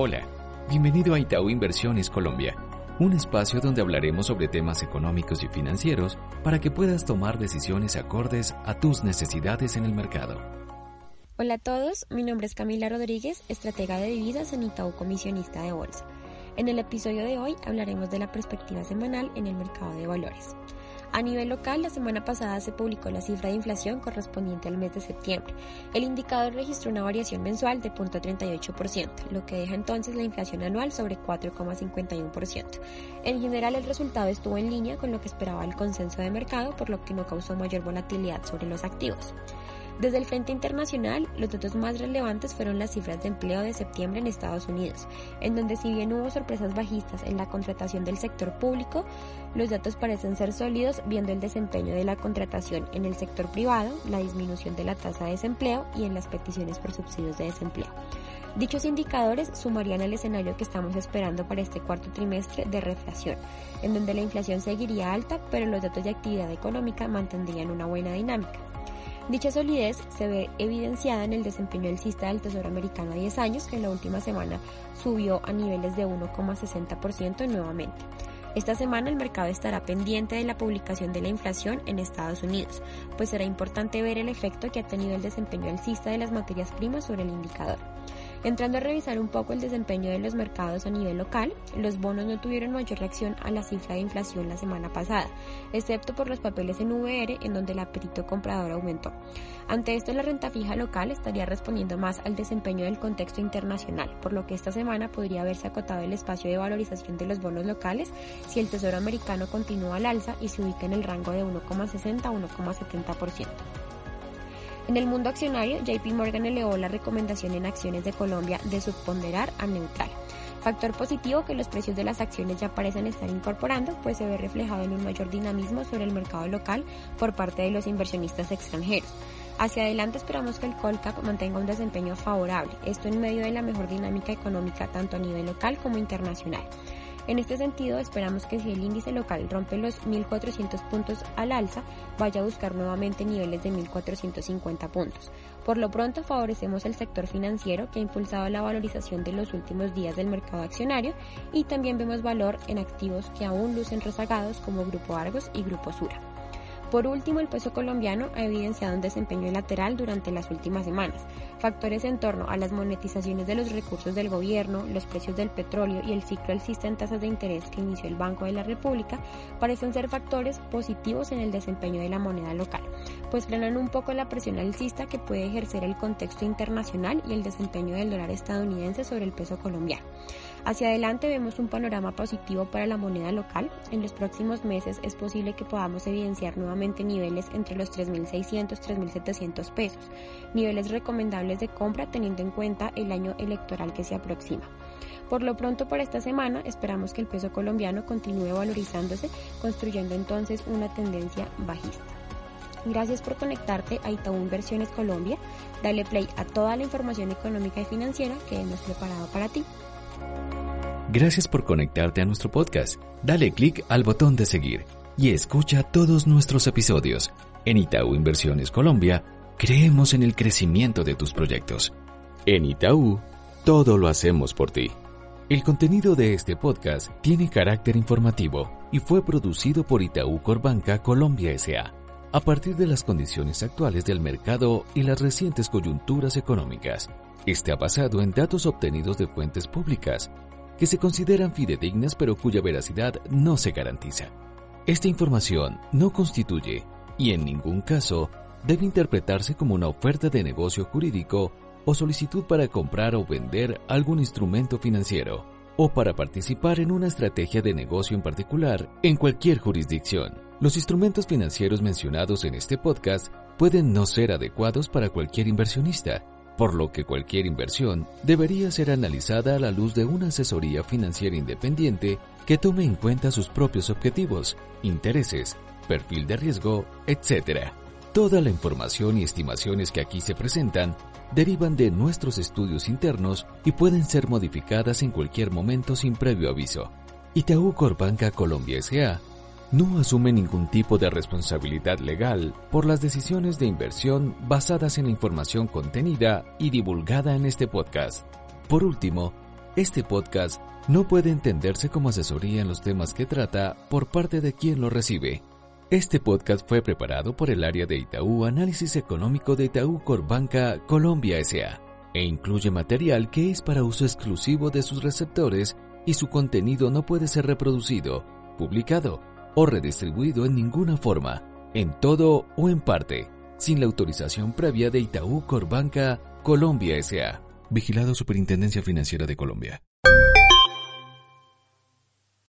Hola, bienvenido a Itaú Inversiones Colombia, un espacio donde hablaremos sobre temas económicos y financieros para que puedas tomar decisiones acordes a tus necesidades en el mercado. Hola a todos, mi nombre es Camila Rodríguez, estratega de divisas en Itaú Comisionista de Bolsa. En el episodio de hoy hablaremos de la perspectiva semanal en el mercado de valores. A nivel local, la semana pasada se publicó la cifra de inflación correspondiente al mes de septiembre. El indicador registró una variación mensual de 0.38%, lo que deja entonces la inflación anual sobre 4,51%. En general, el resultado estuvo en línea con lo que esperaba el consenso de mercado, por lo que no causó mayor volatilidad sobre los activos. Desde el frente internacional, los datos más relevantes fueron las cifras de empleo de septiembre en Estados Unidos, en donde si bien hubo sorpresas bajistas en la contratación del sector público, los datos parecen ser sólidos viendo el desempeño de la contratación en el sector privado, la disminución de la tasa de desempleo y en las peticiones por subsidios de desempleo. Dichos indicadores sumarían al escenario que estamos esperando para este cuarto trimestre de reflación, en donde la inflación seguiría alta, pero los datos de actividad económica mantendrían una buena dinámica. Dicha solidez se ve evidenciada en el desempeño del cista del Tesoro americano a 10 años, que en la última semana subió a niveles de 1,60% nuevamente. Esta semana el mercado estará pendiente de la publicación de la inflación en Estados Unidos, pues será importante ver el efecto que ha tenido el desempeño alcista de las materias primas sobre el indicador. Entrando a revisar un poco el desempeño de los mercados a nivel local, los bonos no tuvieron mayor reacción a la cifra de inflación la semana pasada, excepto por los papeles en VR en donde el apetito comprador aumentó. Ante esto, la renta fija local estaría respondiendo más al desempeño del contexto internacional, por lo que esta semana podría haberse acotado el espacio de valorización de los bonos locales si el Tesoro americano continúa al alza y se ubica en el rango de 1,60 a 1,70%. En el mundo accionario, JP Morgan elevó la recomendación en acciones de Colombia de subponderar a neutral. Factor positivo que los precios de las acciones ya parecen estar incorporando, pues se ve reflejado en un mayor dinamismo sobre el mercado local por parte de los inversionistas extranjeros. Hacia adelante esperamos que el Colcap mantenga un desempeño favorable, esto en medio de la mejor dinámica económica tanto a nivel local como internacional. En este sentido, esperamos que si el índice local rompe los 1.400 puntos al alza, vaya a buscar nuevamente niveles de 1.450 puntos. Por lo pronto, favorecemos el sector financiero que ha impulsado la valorización de los últimos días del mercado accionario y también vemos valor en activos que aún lucen rezagados como Grupo Argos y Grupo Sura. Por último, el peso colombiano ha evidenciado un desempeño lateral durante las últimas semanas. Factores en torno a las monetizaciones de los recursos del gobierno, los precios del petróleo y el ciclo alcista en tasas de interés que inició el Banco de la República parecen ser factores positivos en el desempeño de la moneda local, pues frenan un poco la presión alcista que puede ejercer el contexto internacional y el desempeño del dólar estadounidense sobre el peso colombiano. Hacia adelante vemos un panorama positivo para la moneda local. En los próximos meses es posible que podamos evidenciar nuevamente niveles entre los 3.600 3.700 pesos, niveles recomendables de compra teniendo en cuenta el año electoral que se aproxima. Por lo pronto por esta semana esperamos que el peso colombiano continúe valorizándose, construyendo entonces una tendencia bajista. Gracias por conectarte a Itaú Inversiones Colombia. Dale play a toda la información económica y financiera que hemos preparado para ti. Gracias por conectarte a nuestro podcast. Dale clic al botón de seguir y escucha todos nuestros episodios. En Itaú Inversiones Colombia, creemos en el crecimiento de tus proyectos. En Itaú, todo lo hacemos por ti. El contenido de este podcast tiene carácter informativo y fue producido por Itaú Corbanca Colombia S.A. a partir de las condiciones actuales del mercado y las recientes coyunturas económicas. Ha basado en datos obtenidos de fuentes públicas que se consideran fidedignas pero cuya veracidad no se garantiza. Esta información no constituye, y en ningún caso, debe interpretarse como una oferta de negocio jurídico o solicitud para comprar o vender algún instrumento financiero, o para participar en una estrategia de negocio en particular en cualquier jurisdicción. Los instrumentos financieros mencionados en este podcast pueden no ser adecuados para cualquier inversionista por lo que cualquier inversión debería ser analizada a la luz de una asesoría financiera independiente que tome en cuenta sus propios objetivos, intereses, perfil de riesgo, etc. Toda la información y estimaciones que aquí se presentan derivan de nuestros estudios internos y pueden ser modificadas en cualquier momento sin previo aviso. Itaú Corbanca Colombia S.A no asume ningún tipo de responsabilidad legal por las decisiones de inversión basadas en la información contenida y divulgada en este podcast. Por último, Este podcast no puede entenderse como asesoría en los temas que trata por parte de quien lo recibe. Este podcast fue preparado por el área de Itaú Análisis Económico de Itaú Corbanca Colombia S.A. e incluye material que es para uso exclusivo de sus receptores y su contenido no puede ser reproducido, publicado o redistribuido en ninguna forma, en todo o en parte, sin la autorización previa de Itaú Corbanca Colombia S.A. Vigilado Superintendencia Financiera de Colombia.